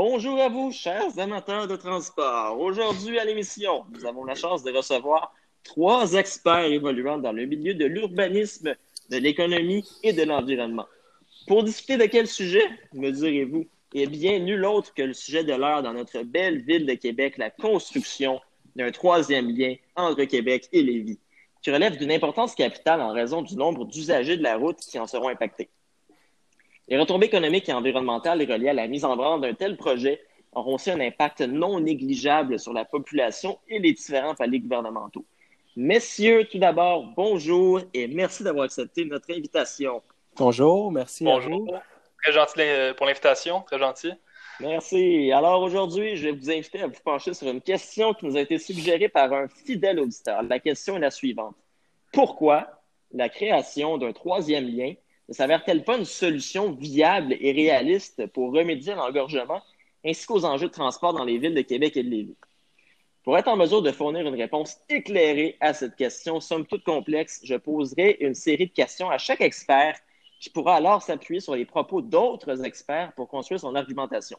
Bonjour à vous, chers amateurs de transport. Aujourd'hui à l'émission, nous avons la chance de recevoir trois experts évoluant dans le milieu de l'urbanisme, de l'économie et de l'environnement. Pour discuter de quel sujet, me direz-vous? Eh bien, nul autre que le sujet de l'heure dans notre belle ville de Québec, la construction d'un troisième lien entre Québec et Lévis, qui relève d'une importance capitale en raison du nombre d'usagers de la route qui en seront impactés. Les retombées économiques et environnementales reliées à la mise en branle d'un tel projet auront aussi un impact non négligeable sur la population et les différents paliers gouvernementaux. Messieurs, tout d'abord, bonjour et merci d'avoir accepté notre invitation. Bonjour, merci Bonjour. Très gentil pour l'invitation, très gentil. Merci. Alors aujourd'hui, je vais vous inviter à vous pencher sur une question qui nous a été suggérée par un fidèle auditeur. La question est la suivante. Pourquoi la création d'un troisième lien ne s'avère-t-elle pas une solution viable et réaliste pour remédier à l'engorgement ainsi qu'aux enjeux de transport dans les villes de Québec et de Lévis? Pour être en mesure de fournir une réponse éclairée à cette question, somme toute complexe, je poserai une série de questions à chaque expert qui pourra alors s'appuyer sur les propos d'autres experts pour construire son argumentation.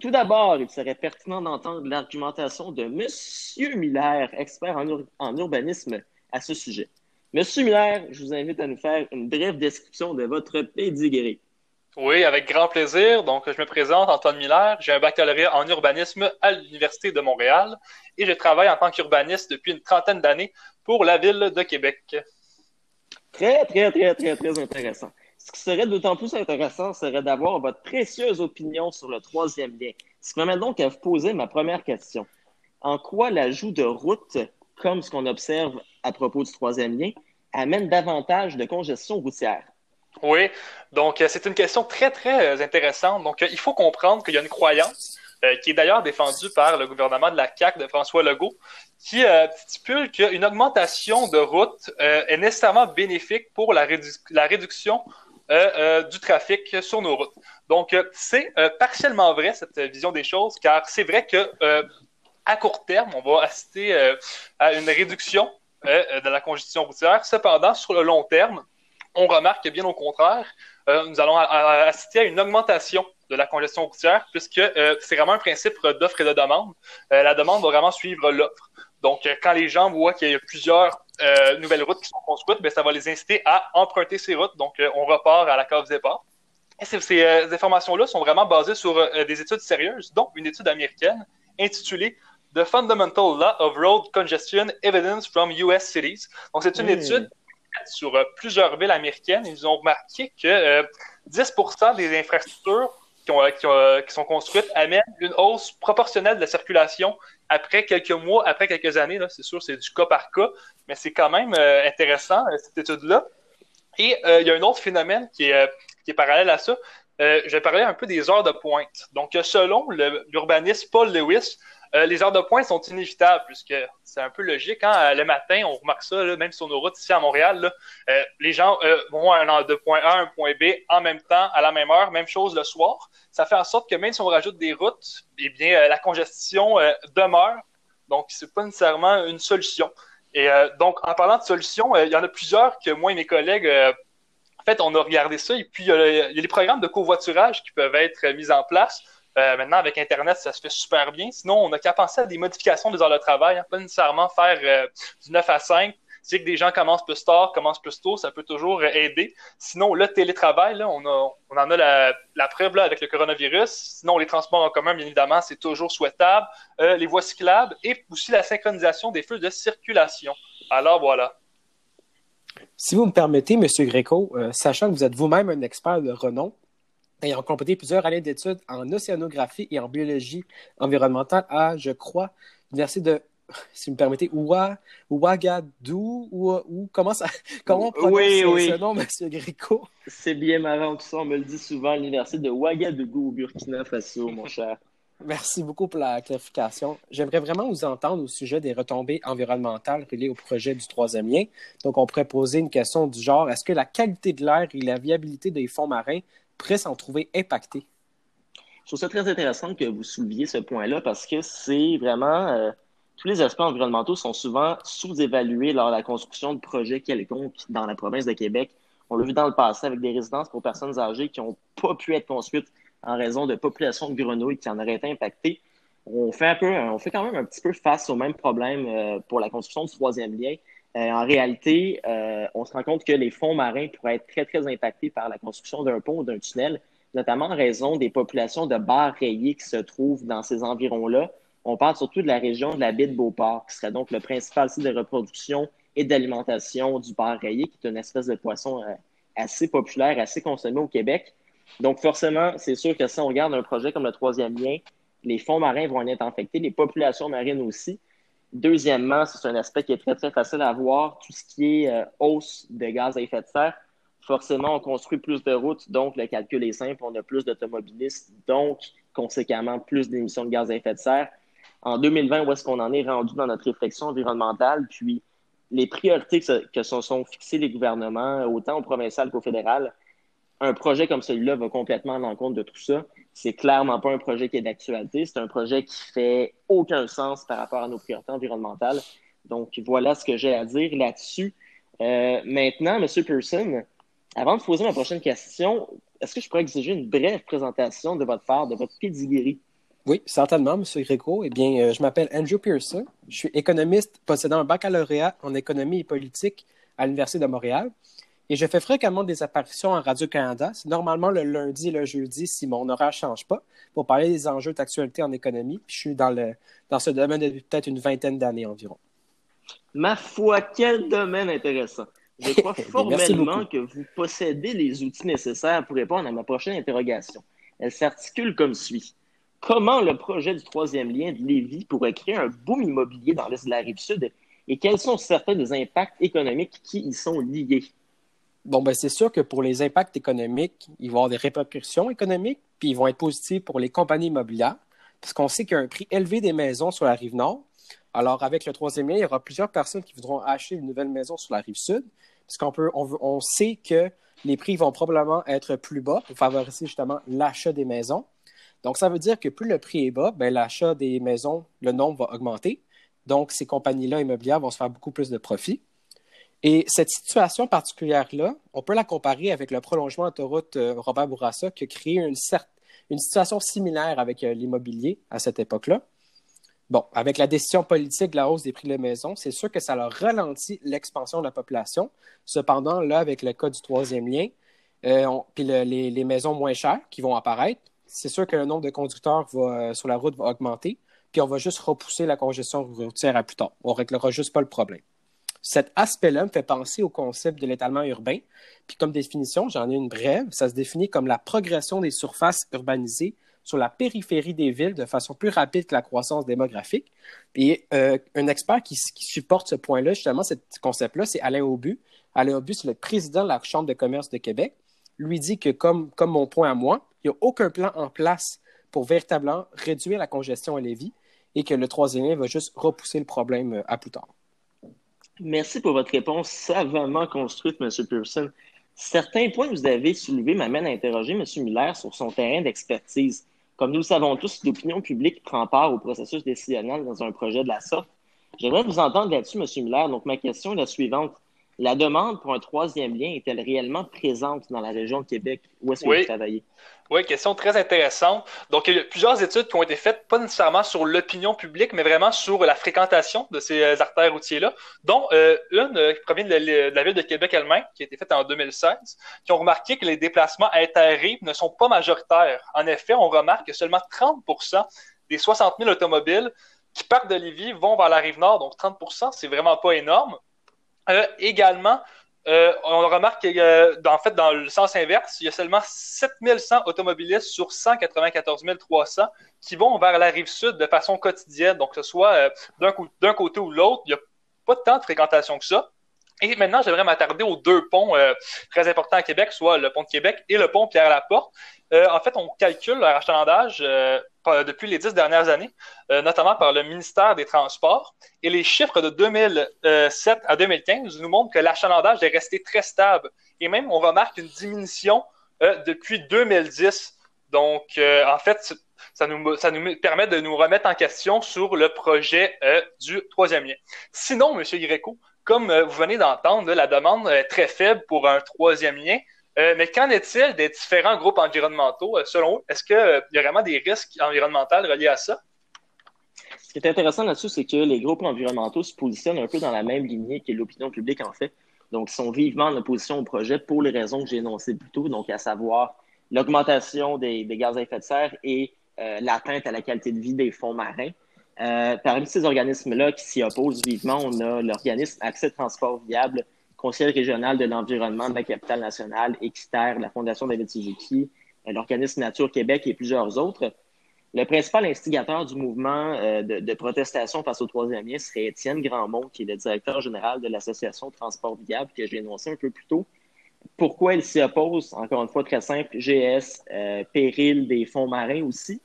Tout d'abord, il serait pertinent d'entendre l'argumentation de M. Miller, expert en, urbanisme, à ce sujet. Monsieur Miller, je vous invite à nous faire une brève description de votre pédigré. Oui, avec grand plaisir. Donc, je me présente, Antoine Miller. J'ai un baccalauréat en urbanisme à l'Université de Montréal et je travaille en tant qu'urbaniste depuis une trentaine d'années pour la ville de Québec. Très, très, très, très, très intéressant. Ce qui serait d'autant plus intéressant serait d'avoir votre précieuse opinion sur le troisième lien. Ce qui m'amène donc à vous poser ma première question. En quoi l'ajout de routes, comme ce qu'on observe à propos du troisième lien, amène davantage de congestion routière? Oui, donc euh, c'est une question très, très euh, intéressante. Donc, euh, il faut comprendre qu'il y a une croyance qui est d'ailleurs défendu par le gouvernement de la CAQ de François Legault, qui stipule qu'une augmentation de route euh, est nécessairement bénéfique pour la réduction du trafic sur nos routes. Donc, c'est partiellement vrai, cette vision des choses, car c'est vrai que à court terme, on va assister à une réduction de la congestion routière. Cependant, sur le long terme, on remarque que bien au contraire, nous allons assister à une augmentation de la congestion routière, puisque euh, c'est vraiment un principe d'offre et de demande. Euh, la demande va vraiment suivre l'offre. Donc, euh, quand les gens voient qu'il y a plusieurs nouvelles routes qui sont construites, ben, ça va les inciter à emprunter ces routes. Donc, on repart à la case départ. Et ces, informations-là sont vraiment basées sur des études sérieuses, dont une étude américaine intitulée The Fundamental Law of Road Congestion Evidence from US Cities. Donc, c'est une mmh. étude sur plusieurs villes américaines. Ils ont remarqué que 10 des infrastructures euh, euh, qui, sont construites amènent une hausse proportionnelle de la circulation après quelques mois, après quelques années. C'est sûr, c'est du cas par cas, mais c'est quand même euh, intéressant, cette étude-là. Et il y a un autre phénomène qui est, qui est parallèle à ça. je vais parler un peu des heures de pointe. Donc, selon l'urbaniste Paul Lewis, euh, les heures de pointe sont inévitables puisque c'est un peu logique. Hein? Le matin, on remarque ça, même sur nos routes ici à Montréal. Euh, les gens euh, vont de point A un point B en même temps, à la même heure. Même chose le soir. Ça fait en sorte que même si on rajoute des routes, eh bien, la congestion demeure. Donc, c'est pas nécessairement une solution. Et donc, en parlant de solutions, il y en a plusieurs que moi et mes collègues en fait, on a regardé ça et puis il y a les programmes de covoiturage qui peuvent être mis en place. Euh, maintenant, avec Internet, ça se fait super bien. Sinon, on n'a qu'à penser à des modifications des heures de travail, hein. pas nécessairement faire euh, du 9 à 5. Si que des gens commencent plus tard, commencent plus tôt, ça peut toujours euh, aider. Sinon, le télétravail, on en a la, preuve là, avec le coronavirus. Sinon, les transports en commun, bien évidemment, c'est toujours souhaitable. les voies cyclables et aussi la synchronisation des feux de circulation. Alors voilà. Si vous me permettez, M. Gréco, sachant que vous êtes vous-même un expert de renom, ayant complété plusieurs années d'études en océanographie et en biologie environnementale à, je crois, l'université de, si vous me permettez, Ouagadou, ou, ou comment ça, comment on prononce oui, oui. ce nom, M. Grico? C'est bien marrant tout ça, on me le dit souvent, l'université de Ouagadougou au Burkina Faso, mon cher. Merci beaucoup pour la clarification. J'aimerais vraiment vous entendre au sujet des retombées environnementales reliées au projet du troisième lien. Donc, on pourrait poser une question du genre, est-ce que la qualité de l'air et la viabilité des fonds marins pourrait s'en trouver impacté. Je trouve ça très intéressant que vous souleviez ce point-là parce que c'est vraiment. Euh, tous les aspects environnementaux sont souvent sous-évalués lors de la construction de projets quelconques dans la province de Québec. On l'a vu dans le passé avec des résidences pour personnes âgées qui n'ont pas pu être construites en raison de population de grenouilles qui en auraient été impactées. On fait un peu, on fait quand même un petit peu face au même problème euh, pour la construction du troisième lien. Euh, en réalité, euh, on se rend compte que les fonds marins pourraient être très, très impactés par la construction d'un pont ou d'un tunnel, notamment en raison des populations de bars rayés qui se trouvent dans ces environs-là. On parle surtout de la région de la baie de Beauport, qui serait donc le principal site de reproduction et d'alimentation du bar rayé, qui est une espèce de poisson assez populaire, assez consommé au Québec. Donc, forcément, c'est sûr que si on regarde un projet comme le troisième lien, les fonds marins vont en être infectés, les populations marines aussi. Deuxièmement, c'est un aspect qui est très, très facile à voir, tout ce qui est euh, hausse de gaz à effet de serre. Forcément, on construit plus de routes, donc le calcul est simple, on a plus d'automobilistes, donc conséquemment plus d'émissions de gaz à effet de serre. En 2020, où est-ce qu'on en est rendu dans notre réflexion environnementale, puis les priorités que se sont fixées les gouvernements, autant au provincial qu'au fédéral, un projet comme celui-là va complètement en l'encontre de tout ça. C'est clairement pas un projet qui est d'actualité. C'est un projet qui fait aucun sens par rapport à nos priorités environnementales. Donc, voilà ce que j'ai à dire là-dessus. Euh, maintenant, M. Pearson, avant de poser ma prochaine question, est-ce que je pourrais exiger une brève présentation de votre part, de votre pedigree? Oui, certainement, M. Gréco. Eh bien, euh, je m'appelle Andrew Pearson. Je suis économiste possédant un baccalauréat en économie et politique à l'Université de Montréal. Et je fais fréquemment des apparitions en Radio-Canada. C'est normalement le lundi et le jeudi si mon horaire ne change pas pour parler des enjeux d'actualité en économie. je suis dans, le, dans ce domaine depuis peut-être une vingtaine d'années environ. Ma foi, quel domaine intéressant. Je crois formellement que vous possédez les outils nécessaires pour répondre à ma prochaine interrogation. Elle s'articule comme suit. Comment le projet du troisième lien de Lévis pourrait créer un boom immobilier dans l'est de la rive sud et quels sont certains des impacts économiques qui y sont liés? Bon, ben c'est sûr que pour les impacts économiques, il va y avoir des répercussions économiques, puis ils vont être positifs pour les compagnies immobilières, parce qu'on sait qu'il y a un prix élevé des maisons sur la rive nord. Alors, avec le troisième lien, il y aura plusieurs personnes qui voudront acheter une nouvelle maison sur la rive sud, parce qu'on peut, on, sait que les prix vont probablement être plus bas pour favoriser justement l'achat des maisons. Donc, ça veut dire que plus le prix est bas, ben, l'achat des maisons, le nombre va augmenter. Donc, ces compagnies-là immobilières vont se faire beaucoup plus de profit. Et cette situation particulière-là, on peut la comparer avec le prolongement d'autoroute euh, Robert Bourassa qui a créé une, une situation similaire avec euh, l'immobilier à cette époque-là. Bon, avec la décision politique de la hausse des prix de la maison, c'est sûr que ça a ralenti l'expansion de la population. Cependant, là, avec le cas du troisième lien, euh, puis les, maisons moins chères qui vont apparaître, c'est sûr que le nombre de conducteurs sur la route va augmenter, puis on va juste repousser la congestion routière à plus tard. On ne réglera juste pas le problème. Cet aspect-là me fait penser au concept de l'étalement urbain. Puis comme définition, j'en ai une brève, ça se définit comme la progression des surfaces urbanisées sur la périphérie des villes de façon plus rapide que la croissance démographique. Et euh, un expert qui, supporte ce point-là, justement, ce concept-là, c'est Alain Aubu. Alain Aubu, c'est le président de la Chambre de commerce de Québec. Lui dit que, comme, mon point à moi, il n'y a aucun plan en place pour véritablement réduire la congestion à Lévis et que le troisième va juste repousser le problème euh, à plus tard. Merci pour votre réponse savamment construite, M. Pearson. Certains points que vous avez soulevés m'amènent à interroger M. Miller sur son terrain d'expertise. Comme nous le savons tous, l'opinion publique prend part au processus décisionnel dans un projet de la sorte. J'aimerais vous entendre là-dessus, M. Miller. Donc, ma question est la suivante. La demande pour un troisième lien est-elle réellement présente dans la région de Québec? Où est-ce que vous travaillez? Oui, question très intéressante. Donc, il y a plusieurs études qui ont été faites, pas nécessairement sur l'opinion publique, mais vraiment sur la fréquentation de ces euh, artères routiers-là, dont euh, une euh, qui provient de la, ville de Québec elle-même, qui a été faite en 2016, qui ont remarqué que les déplacements interrives ne sont pas majoritaires. En effet, on remarque que seulement 30% des 60 000 automobiles qui partent de Lévis vont vers la rive nord, donc 30% c'est vraiment pas énorme. Euh, également, euh, on remarque qu'en euh, fait, dans le sens inverse, il y a seulement 7100 automobilistes sur 194 300 qui vont vers la rive sud de façon quotidienne. Donc, que ce soit d'un côté ou l'autre, il n'y a pas tant de fréquentation que ça. Et maintenant, j'aimerais m'attarder aux deux ponts très importants à Québec, soit le pont de Québec et le pont Pierre-Laporte. en fait, on calcule leur achalandage depuis les dix dernières années, euh, notamment par le ministère des Transports. Et les chiffres de 2007 à 2015 nous montrent que l'achalandage est resté très stable. Et même, on remarque une diminution euh, depuis 2010. Donc, euh, en fait, ça nous, ça nous permet de nous remettre en question sur le projet du troisième lien. Sinon, M. Greco, comme vous venez d'entendre, la demande est très faible pour un troisième lien. Mais qu'en est-il des différents groupes environnementaux? selon vous, est-ce qu'il y a vraiment des risques environnementaux reliés à ça? Ce qui est intéressant là-dessus, c'est que les groupes environnementaux se positionnent un peu dans la même lignée que l'opinion publique en fait. Donc, ils sont vivement en opposition au projet pour les raisons que j'ai énoncées plus tôt, donc à savoir l'augmentation des, gaz à effet de serre et euh, l'atteinte à la qualité de vie des fonds marins. Euh, parmi ces organismes-là qui s'y opposent vivement, on a l'organisme Accès Transport Viable, Conseil régional de l'environnement de la capitale nationale, Exter, la Fondation David Suzuki, euh, l'organisme Nature Québec et plusieurs autres. Le principal instigateur du mouvement euh, de, protestation face au troisième lien serait Étienne Grandmont, qui est le directeur général de l'Association Transport Viable, que j'ai énoncé un peu plus tôt. Pourquoi il s'y oppose? Encore une fois, très simple, GS, euh, péril des fonds marins aussi.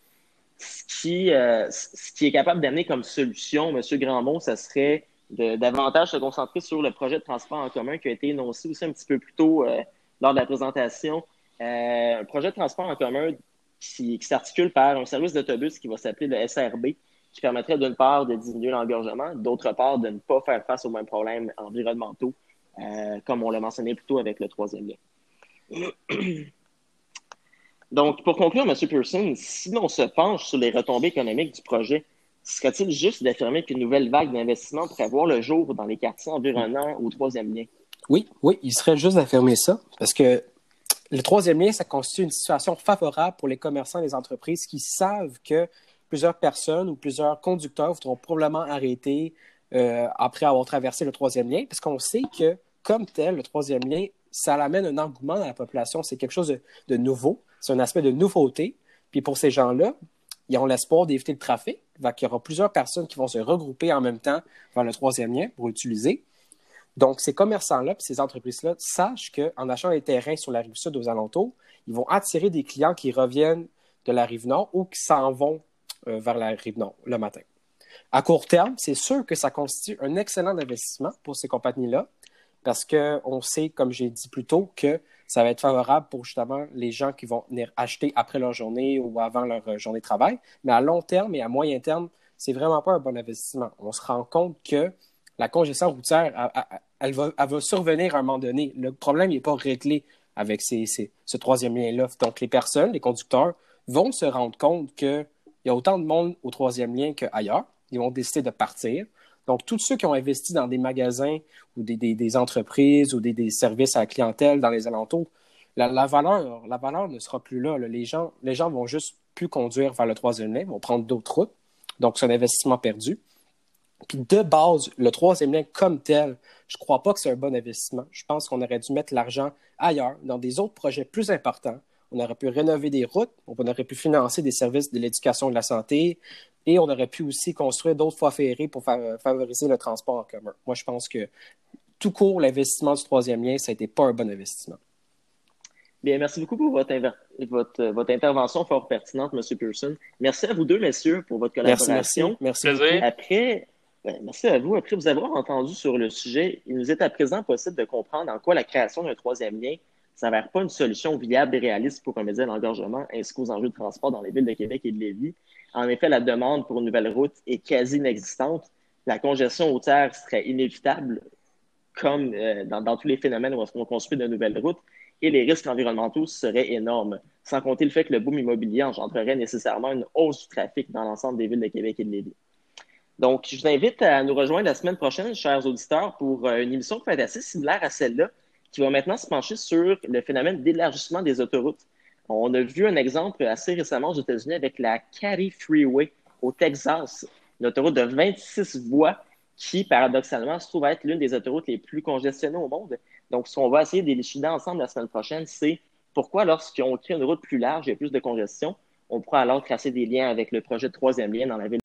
Ce qui, euh, ce qui est capable d'amener comme solution, M. Grandmont, ce serait de, davantage se concentrer sur le projet de transport en commun qui a été énoncé aussi un petit peu plus tôt lors de la présentation. un projet de transport en commun qui, s'articule par un service d'autobus qui va s'appeler le SRB, qui permettrait d'une part de diminuer l'engorgement, d'autre part de ne pas faire face aux mêmes problèmes environnementaux, euh, comme on l'a mentionné plus tôt avec le troisième lien. Donc, pour conclure, M. Pearson, si l'on se penche sur les retombées économiques du projet, serait-il juste d'affirmer qu'une nouvelle vague d'investissement pourrait voir le jour dans les quartiers environnants au troisième lien? Oui, oui, il serait juste d'affirmer ça, parce que le troisième lien, ça constitue une situation favorable pour les commerçants et les entreprises qui savent que plusieurs personnes ou plusieurs conducteurs voudront probablement arrêter euh, après avoir traversé le troisième lien, parce qu'on sait que, comme tel, le troisième lien, ça amène un engouement dans la population. C'est quelque chose de, nouveau, c'est un aspect de nouveauté. Puis pour ces gens-là, ils ont l'espoir d'éviter le trafic. Il y aura plusieurs personnes qui vont se regrouper en même temps vers le troisième lien pour l'utiliser. Donc, ces commerçants-là, ces entreprises-là, sachent qu'en achetant des terrains sur la rive sud aux alentours, ils vont attirer des clients qui reviennent de la rive nord ou qui s'en vont euh, vers la rive nord le matin. À court terme, c'est sûr que ça constitue un excellent investissement pour ces compagnies-là parce qu'on sait, comme j'ai dit plus tôt, que ça va être favorable pour justement les gens qui vont venir acheter après leur journée ou avant leur euh, journée de travail. Mais à long terme et à moyen terme, c'est vraiment pas un bon investissement. On se rend compte que la congestion routière, elle, va, survenir à un moment donné. Le problème n'est pas réglé avec ce troisième lien-là. Donc, les personnes, les conducteurs, vont se rendre compte qu'il y a autant de monde au troisième lien qu'ailleurs. Ils vont décider de partir. Donc, tous ceux qui ont investi dans des magasins ou des, entreprises ou des, services à la clientèle dans les alentours, la, valeur, ne sera plus là. Les, gens, les gens vont juste plus conduire vers le troisième lien, vont prendre d'autres routes. Donc, c'est un investissement perdu. Puis de base, le troisième lien comme tel, je ne crois pas que c'est un bon investissement. Je pense qu'on aurait dû mettre l'argent ailleurs, dans des autres projets plus importants. On aurait pu rénover des routes, on aurait pu financer des services de l'éducation et de la santé, et on aurait pu aussi construire d'autres voies ferrées pour favoriser le transport en commun. Moi, je pense que tout court, l'investissement du troisième lien, ça été pas un bon investissement. Bien, merci beaucoup pour votre, votre, intervention fort pertinente, M. Pearson. Merci à vous deux, messieurs, pour votre collaboration. Merci, merci. Après, ben, merci à vous. Après vous avoir entendu sur le sujet, il nous est à présent possible de comprendre en quoi la création d'un troisième lien ne s'avère pas une solution viable et réaliste pour remédier à l'engorgement ainsi qu'aux enjeux de transport dans les villes de Québec et de Lévis. En effet, la demande pour une nouvelle route est quasi inexistante. La congestion routière serait inévitable, comme euh, dans, tous les phénomènes où on construit de nouvelles routes, et les risques environnementaux seraient énormes, sans compter le fait que le boom immobilier engendrerait nécessairement une hausse du trafic dans l'ensemble des villes de Québec et de Lévis. Donc, je vous invite à nous rejoindre la semaine prochaine, chers auditeurs, pour euh, une émission qui va être assez similaire à celle-là, qui va maintenant se pencher sur le phénomène d'élargissement des autoroutes. On a vu un exemple assez récemment aux États-Unis avec la Cary Freeway au Texas, une autoroute de 26 voies qui, paradoxalement, se trouve être l'une des autoroutes les plus congestionnées au monde. Donc, ce qu'on va essayer d'élucider ensemble la semaine prochaine, c'est pourquoi, lorsqu'on crée une route plus large et plus de congestion, on pourra alors tracer des liens avec le projet de troisième lien dans la ville.